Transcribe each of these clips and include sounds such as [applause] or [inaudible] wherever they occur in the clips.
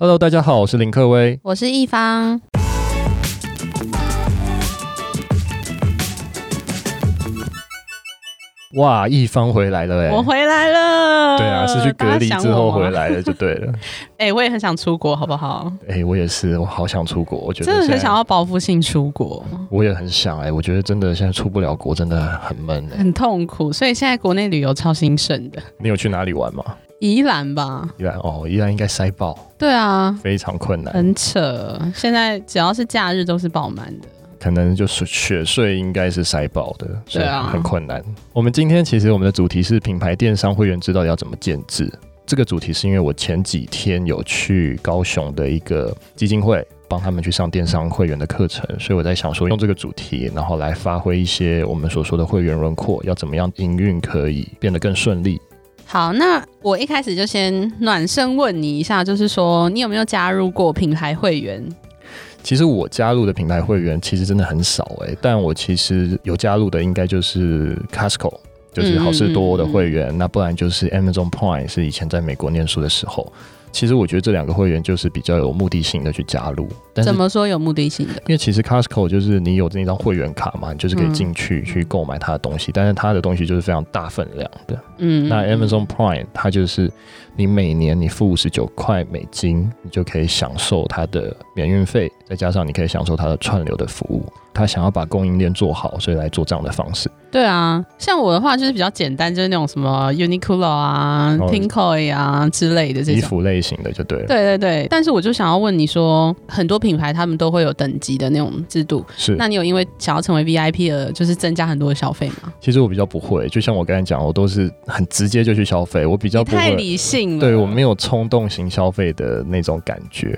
Hello，大家好，我是林克威，我是易方。哇，易方回来了哎！我回来了。对啊，是去隔离之后回来了，就对了。哎、[laughs] 欸，我也很想出国，好不好？哎、欸，我也是，我好想出国。我觉得真的很想要报复性出国。我也很想哎、欸，我觉得真的现在出不了国，真的很闷、欸，很痛苦。所以现在国内旅游超兴盛的。你有去哪里玩吗？宜兰吧。宜兰哦，宜兰应该塞爆。对啊，非常困难，很扯。现在只要是假日都是爆满的。可能就是雪隧应该是塞爆的，所以很困难。啊。我们今天其实我们的主题是品牌电商会员制到底要怎么建制？这个主题是因为我前几天有去高雄的一个基金会，帮他们去上电商会员的课程，所以我在想说用这个主题，然后来发挥一些我们所说的会员轮廓，要怎么样营运可以变得更顺利。好，那我一开始就先暖身问你一下，就是说你有没有加入过品牌会员？其实我加入的品牌会员其实真的很少哎、欸，但我其实有加入的应该就是 Costco，就是好事多的会员，嗯、那不然就是 Amazon Prime，是以前在美国念书的时候。其实我觉得这两个会员就是比较有目的性的去加入。但怎么说有目的性的？因为其实 Costco 就是你有那张会员卡嘛，你就是可以进去去购买它的东西，嗯、但是它的东西就是非常大分量的。嗯，那 Amazon Prime 它就是你每年你付五十九块美金，你就可以享受它的免运费，再加上你可以享受它的串流的服务。他想要把供应链做好，所以来做这样的方式。对啊，像我的话就是比较简单，就是那种什么 Uniqlo 啊、Pinkoi 啊之类的这种衣服类型的就对了。对对对，但是我就想要问你说，很多品牌他们都会有等级的那种制度，是？那你有因为想要成为 VIP 而就是增加很多的消费吗？其实我比较不会，就像我刚才讲，我都是很直接就去消费，我比较不会太理性了，对，我没有冲动型消费的那种感觉。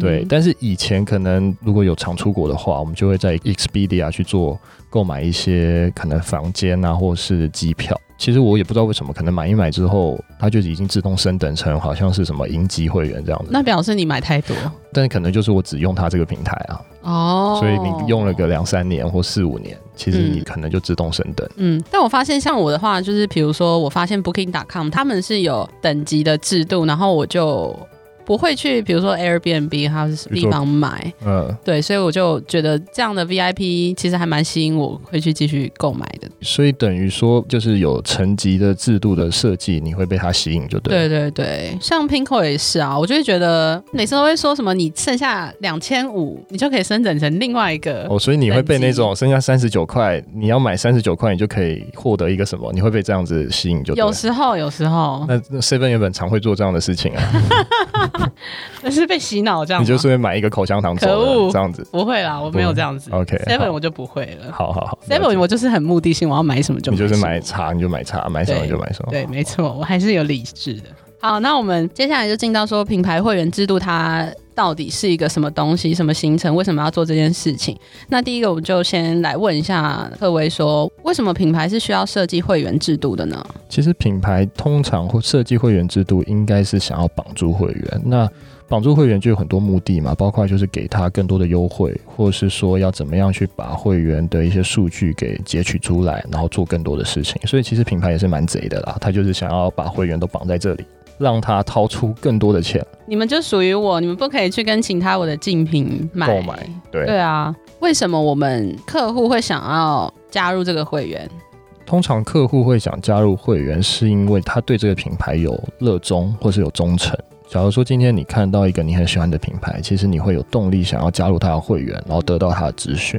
对，但是以前可能如果有常出国的话，我们就会在 Expedia 去做购买一些可能房间啊，或是机票。其实我也不知道为什么，可能买一买之后，它就已经自动升等成好像是什么银级会员这样子。那表示你买太多，但是可能就是我只用它这个平台啊。哦，所以你用了个两三年或四五年，其实你可能就自动升等。嗯，但我发现像我的话，就是比如说我发现 Booking.com 他们是有等级的制度，然后我就。不会去，比如说 Airbnb 它是地方买，嗯，对，所以我就觉得这样的 VIP 其实还蛮吸引我，会去继续购买的。所以等于说，就是有层级的制度的设计，你会被它吸引，就对。对对对，像 Pinkoi 也是啊，我就会觉得每次都会说什么，你剩下两千五，你就可以升等成另外一个。哦，所以你会被那种剩下三十九块，你要买三十九块，你就可以获得一个什么？你会被这样子吸引，就对。有时候，有时候。那 Seven 原本常会做这样的事情啊。[laughs] 那是被洗脑这样，你就顺便买一个口香糖走，可恶，这样子不会啦，我没有这样子。OK，Seven 我就不会了。好好好，Seven 我就是很目的性，我要买什么就买。你就是买茶你就买茶，买什么就买什么。对，没错，我还是有理智的。好，那我们接下来就进到说品牌会员制度，它到底是一个什么东西？什么形成？为什么要做这件事情？那第一个，我们就先来问一下克威，说为什么品牌是需要设计会员制度的呢？其实品牌通常会设计会员制度，应该是想要绑住会员。那绑住会员就有很多目的嘛，包括就是给他更多的优惠，或者是说要怎么样去把会员的一些数据给截取出来，然后做更多的事情。所以其实品牌也是蛮贼的啦，他就是想要把会员都绑在这里，让他掏出更多的钱。你们就属于我，你们不可以去跟其他我的竞品买购买。对对啊，为什么我们客户会想要加入这个会员？通常客户会想加入会员，是因为他对这个品牌有热衷，或是有忠诚。假如说今天你看到一个你很喜欢的品牌，其实你会有动力想要加入他的会员，然后得到他的资讯。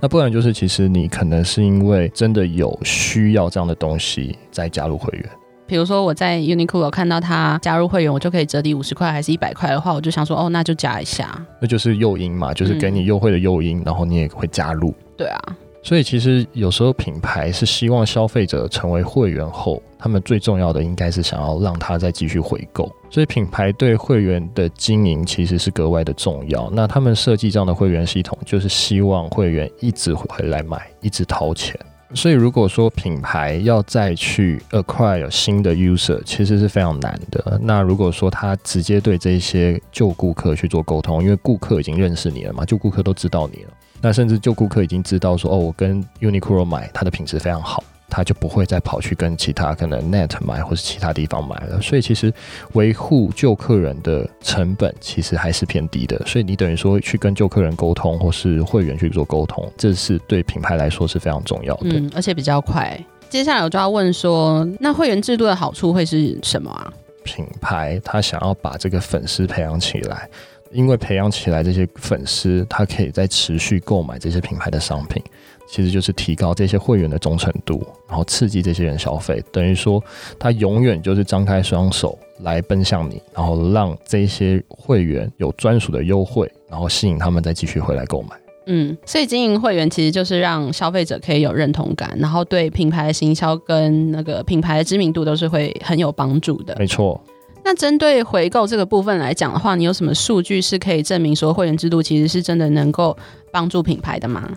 那不然就是，其实你可能是因为真的有需要这样的东西再加入会员。比如说我在 Uniqlo 看到他加入会员，我就可以折抵五十块还是一百块的话，我就想说哦，那就加一下。那就是诱因嘛，就是给你优惠的诱因，嗯、然后你也会加入。对啊。所以其实有时候品牌是希望消费者成为会员后，他们最重要的应该是想要让他再继续回购。所以品牌对会员的经营其实是格外的重要。那他们设计这样的会员系统，就是希望会员一直回来买，一直掏钱。所以如果说品牌要再去 acquire 新的 user，其实是非常难的。那如果说他直接对这些旧顾客去做沟通，因为顾客已经认识你了嘛，旧顾客都知道你了。那甚至旧顾客已经知道说，哦，我跟 Uniqlo 买，它的品质非常好。他就不会再跑去跟其他可能 Net 买或是其他地方买了。所以其实维护旧客人的成本其实还是偏低的。所以你等于说去跟旧客人沟通或是会员去做沟通，这是对品牌来说是非常重要的，嗯，而且比较快。接下来我就要问说，那会员制度的好处会是什么啊？品牌他想要把这个粉丝培养起来，因为培养起来这些粉丝，他可以再持续购买这些品牌的商品，其实就是提高这些会员的忠诚度，然后刺激这些人消费，等于说他永远就是张开双手来奔向你，然后让这些会员有专属的优惠，然后吸引他们再继续回来购买。嗯，所以经营会员其实就是让消费者可以有认同感，然后对品牌的行销跟那个品牌的知名度都是会很有帮助的。没错。那针对回购这个部分来讲的话，你有什么数据是可以证明说会员制度其实是真的能够帮助品牌的吗？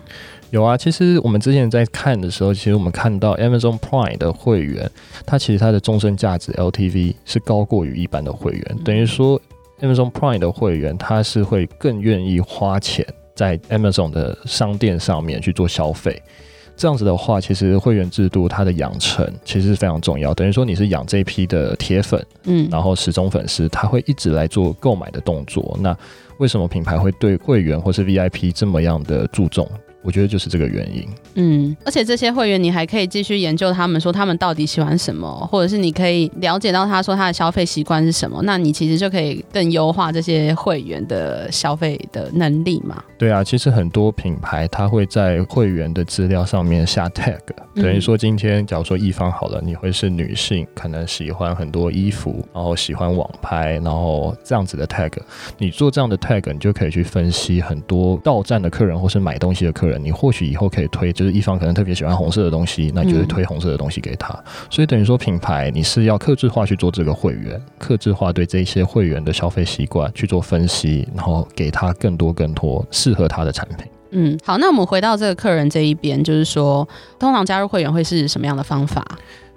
有啊，其实我们之前在看的时候，其实我们看到 Amazon Prime 的会员，它其实它的终身价值 LTV 是高过于一般的会员，嗯、等于说 Amazon Prime 的会员他是会更愿意花钱。在 Amazon 的商店上面去做消费，这样子的话，其实会员制度它的养成其实是非常重要。等于说你是养这一批的铁粉，嗯，然后始终粉丝，他会一直来做购买的动作。那为什么品牌会对会员或是 VIP 这么样的注重？我觉得就是这个原因。嗯，而且这些会员你还可以继续研究他们，说他们到底喜欢什么，或者是你可以了解到他说他的消费习惯是什么，那你其实就可以更优化这些会员的消费的能力嘛。对啊，其实很多品牌它会在会员的资料上面下 tag，等于说今天假如说一方好了，你会是女性，可能喜欢很多衣服，然后喜欢网拍，然后这样子的 tag，你做这样的 tag，你就可以去分析很多到站的客人或是买东西的客人。你或许以后可以推，就是一方可能特别喜欢红色的东西，那你就会推红色的东西给他。嗯、所以等于说，品牌你是要克制化去做这个会员，克制化对这些会员的消费习惯去做分析，然后给他更多更多适合他的产品。嗯，好，那我们回到这个客人这一边，就是说，通常加入会员会是什么样的方法？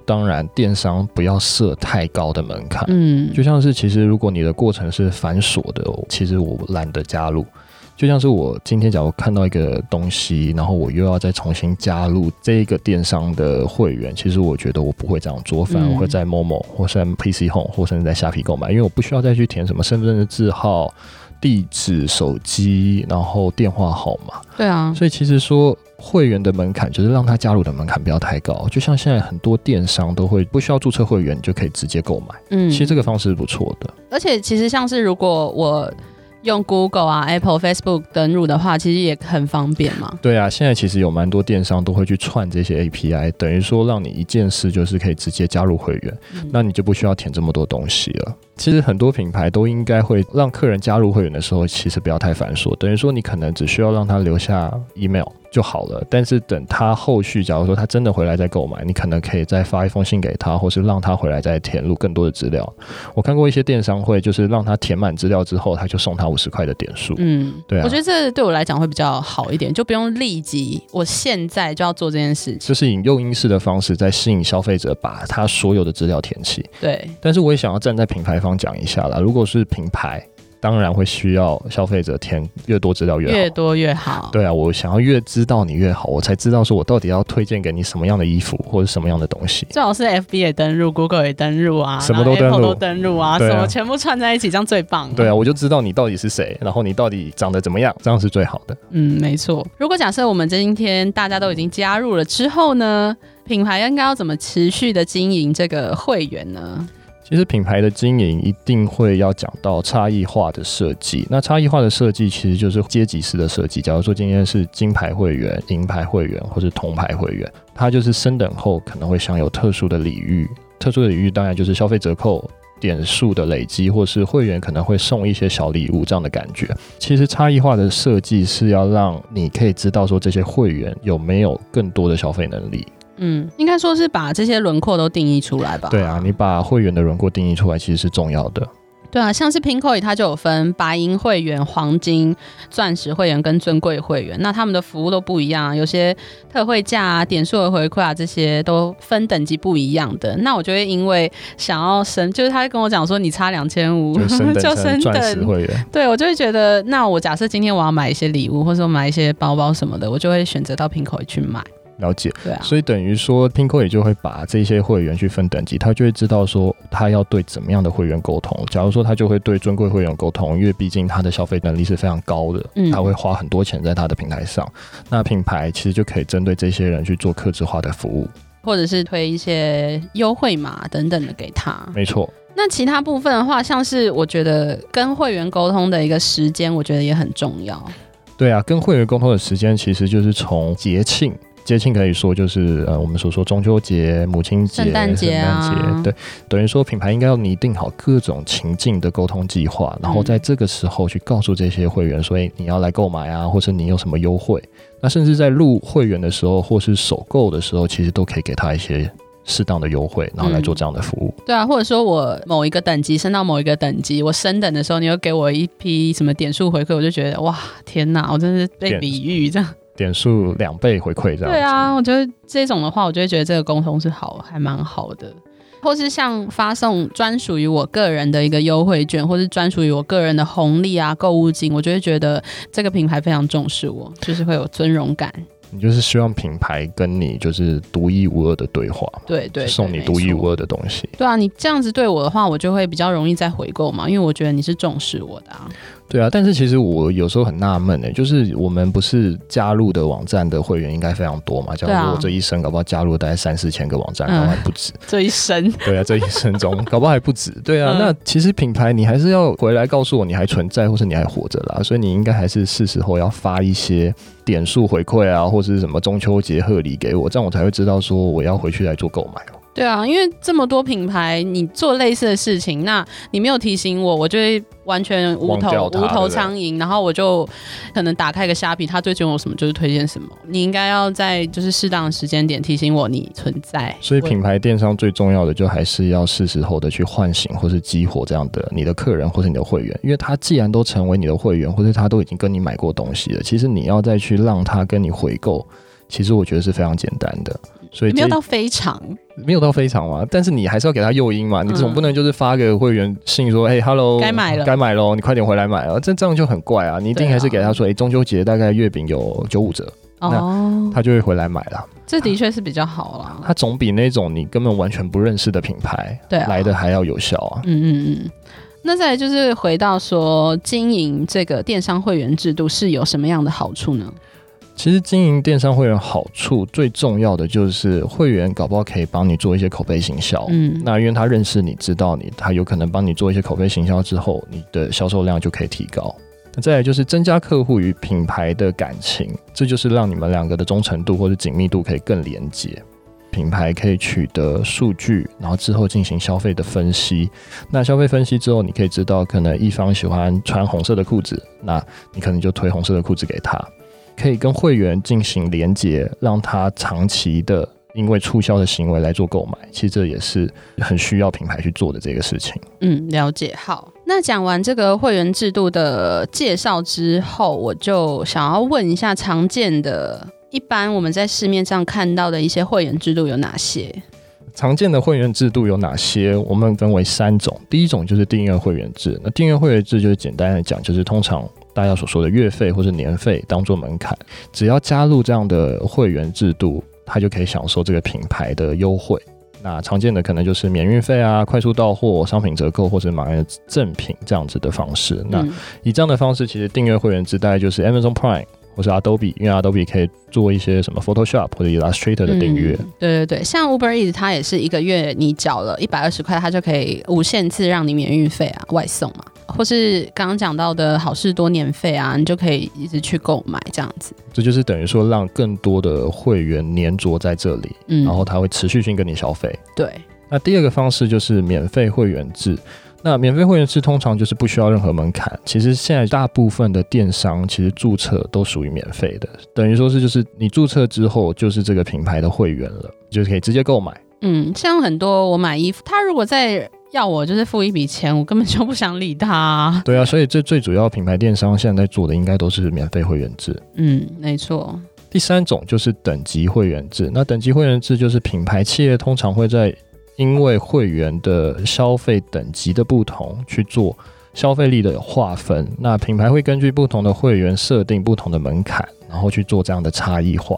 当然，电商不要设太高的门槛。嗯，就像是其实如果你的过程是繁琐的，其实我懒得加入。就像是我今天假如看到一个东西，然后我又要再重新加入这一个电商的会员，其实我觉得我不会这样做，反而会在 Momo 或是在 PC Home 或甚至在虾皮购买，因为我不需要再去填什么身份证字号、地址、手机，然后电话号码。对啊，所以其实说会员的门槛就是让他加入的门槛不要太高，就像现在很多电商都会不需要注册会员就可以直接购买。嗯，其实这个方式是不错的。而且其实像是如果我。用 Google 啊、Apple、Facebook 登入的话，其实也很方便嘛。对啊，现在其实有蛮多电商都会去串这些 API，等于说让你一件事就是可以直接加入会员，嗯、那你就不需要填这么多东西了。其实很多品牌都应该会让客人加入会员的时候，其实不要太繁琐，等于说你可能只需要让他留下 email。就好了，但是等他后续，假如说他真的回来再购买，你可能可以再发一封信给他，或是让他回来再填入更多的资料。我看过一些电商会，就是让他填满资料之后，他就送他五十块的点数。嗯，对啊，我觉得这对我来讲会比较好一点，就不用立即我现在就要做这件事情，就是以诱因式的方式在吸引消费者把他所有的资料填起。对，但是我也想要站在品牌方讲一下啦，如果是品牌。当然会需要消费者填越多资料越好，越多越好。对啊，我想要越知道你越好，我才知道说我到底要推荐给你什么样的衣服或者什么样的东西。最好是 FB 也登入，Google 也登入啊，什么都登入，都登入啊，什么全部串在一起，这样最棒。对啊，我就知道你到底是谁，然后你到底长得怎么样，这样是最好的。嗯，没错。如果假设我们今天大家都已经加入了之后呢，品牌应该要怎么持续的经营这个会员呢？其实品牌的经营一定会要讲到差异化的设计。那差异化的设计其实就是阶级式的设计。假如说今天是金牌会员、银牌会员或是铜牌会员，它就是升等后可能会享有特殊的礼遇。特殊的礼遇当然就是消费折扣点数的累积，或是会员可能会送一些小礼物这样的感觉。其实差异化的设计是要让你可以知道说这些会员有没有更多的消费能力。嗯，应该说是把这些轮廓都定义出来吧。对啊，你把会员的轮廓定义出来，其实是重要的。对啊，像是 Pinkoi 它就有分白银会员、黄金、钻石会员跟尊贵会员，那他们的服务都不一样，有些特惠价啊、点数的回馈啊，这些都分等级不一样的。那我就会因为想要升，就是他会跟我讲说，你差两千五就升等 [laughs] 钻石会员。对，我就会觉得，那我假设今天我要买一些礼物，或者说买一些包包什么的，我就会选择到 Pinkoi 去买。了解，对啊，所以等于说，Pinkoi 也就会把这些会员去分等级，他就会知道说他要对怎么样的会员沟通。假如说他就会对尊贵会员沟通，因为毕竟他的消费能力是非常高的，嗯，他会花很多钱在他的平台上。那品牌其实就可以针对这些人去做客制化的服务，或者是推一些优惠码等等的给他。没错。那其他部分的话，像是我觉得跟会员沟通的一个时间，我觉得也很重要。对啊，跟会员沟通的时间其实就是从节庆。节庆可以说就是呃，我们所说中秋节、母亲节、圣诞节啊，对，等于说品牌应该要拟定好各种情境的沟通计划，然后在这个时候去告诉这些会员所以，你要来购买啊，或是你有什么优惠，那甚至在入会员的时候或是首购的时候，其实都可以给他一些适当的优惠，然后来做这样的服务。嗯。对啊，或者说我某一个等级升到某一个等级，我升等的时候，你又给我一批什么点数回馈，我就觉得哇，天哪，我真是被礼遇这样。点数两倍回馈这样。对啊，我觉得这种的话，我就会觉得这个沟通是好，还蛮好的。或是像发送专属于我个人的一个优惠券，或是专属于我个人的红利啊、购物金，我就会觉得这个品牌非常重视我，就是会有尊荣感。你就是希望品牌跟你就是独一无二的对话，对对，对，送你独一无二的东西。对啊，你这样子对我的话，我就会比较容易再回购嘛，因为我觉得你是重视我的啊。对啊，但是其实我有时候很纳闷诶，就是我们不是加入的网站的会员应该非常多嘛？假如说我这一生搞不好加入大概三四千个网站，搞不好还不止。[laughs] 这一生？对啊，这一生中搞不好还不止。[laughs] 对啊，那其实品牌你还是要回来告诉我你还存在，或是你还活着啦，所以你应该还是是时候要发一些点数回馈啊，或是什么中秋节贺礼给我，这样我才会知道说我要回去来做购买哦。对啊，因为这么多品牌，你做类似的事情，那你没有提醒我，我就会完全无头无头苍蝇，然后我就可能打开个虾皮，他最近有什么就是推荐什么。你应该要在就是适当的时间点提醒我你存在。所以品牌电商最重要的就还是要是时候的去唤醒或是激活这样的你的客人或是你的会员，因为他既然都成为你的会员，或者他都已经跟你买过东西了，其实你要再去让他跟你回购，其实我觉得是非常简单的。所以没有到非常，没有到非常嘛，但是你还是要给他诱因嘛，你总不能就是发个会员信说，哎、嗯、，hello，该买了，该买喽，你快点回来买啊，这这样就很怪啊，你一定还是给他说，哎、啊，中秋节大概月饼有九五折，哦，那他就会回来买了，这的确是比较好啦，他总比那种你根本完全不认识的品牌，对、啊，来的还要有效啊，嗯嗯嗯，那再来就是回到说经营这个电商会员制度是有什么样的好处呢？其实经营电商会员好处最重要的就是会员搞不好可以帮你做一些口碑行销，嗯，那因为他认识你知道你，他有可能帮你做一些口碑行销之后，你的销售量就可以提高。那再来就是增加客户与品牌的感情，这就是让你们两个的忠诚度或者紧密度可以更连接。品牌可以取得数据，然后之后进行消费的分析。那消费分析之后，你可以知道可能一方喜欢穿红色的裤子，那你可能就推红色的裤子给他。可以跟会员进行连接，让他长期的因为促销的行为来做购买。其实这也是很需要品牌去做的这个事情。嗯，了解。好，那讲完这个会员制度的介绍之后，我就想要问一下，常见的、一般我们在市面上看到的一些会员制度有哪些？常见的会员制度有哪些？我们分为三种。第一种就是订阅会员制。那订阅会员制就是简单的讲，就是通常。大家所说的月费或者年费当做门槛，只要加入这样的会员制度，他就可以享受这个品牌的优惠。那常见的可能就是免运费啊、快速到货、商品折扣或者买的赠品这样子的方式。那以这样的方式，其实订阅会员制大概就是 Amazon Prime 或是 Adobe，因为 Adobe 可以做一些什么 Photoshop 或者 Illustrator 的订阅。嗯，对对对，像 Uber Eats 它也是一个月你缴了一百二十块，它就可以无限次让你免运费啊，外送嘛。或是刚刚讲到的好事多年费啊，你就可以一直去购买这样子。这就是等于说让更多的会员黏着在这里，嗯，然后他会持续性跟你消费。对。那第二个方式就是免费会员制。那免费会员制通常就是不需要任何门槛。其实现在大部分的电商其实注册都属于免费的，等于说是就是你注册之后就是这个品牌的会员了，就是可以直接购买。嗯，像很多我买衣服，他如果在。要我就是付一笔钱，我根本就不想理他啊。对啊，所以这最主要品牌电商现在在做的应该都是免费会员制。嗯，没错。第三种就是等级会员制。那等级会员制就是品牌企业通常会在因为会员的消费等级的不同去做消费力的划分。那品牌会根据不同的会员设定不同的门槛，然后去做这样的差异化。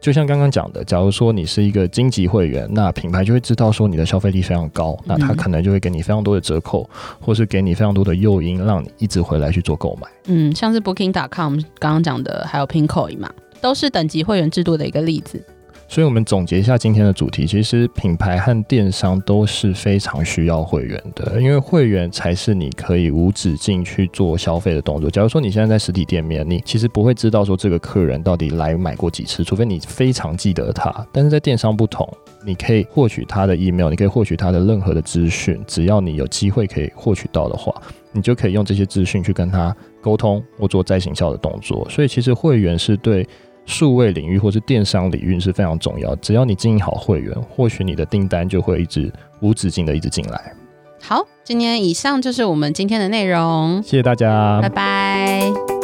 就像刚刚讲的，假如说你是一个金级会员，那品牌就会知道说你的消费力非常高，那他可能就会给你非常多的折扣，或是给你非常多的诱因，让你一直回来去做购买。嗯，像是 Booking.com 刚刚讲的，还有 Pinkoi 嘛，都是等级会员制度的一个例子。所以，我们总结一下今天的主题。其实，品牌和电商都是非常需要会员的，因为会员才是你可以无止境去做消费的动作。假如说你现在在实体店面，你其实不会知道说这个客人到底来买过几次，除非你非常记得他。但是在电商不同，你可以获取他的 email，你可以获取他的任何的资讯，只要你有机会可以获取到的话，你就可以用这些资讯去跟他沟通或做再行销的动作。所以，其实会员是对。数位领域或是电商领域是非常重要，只要你经营好会员，或许你的订单就会一直无止境的一直进来。好，今天以上就是我们今天的内容，谢谢大家，拜拜。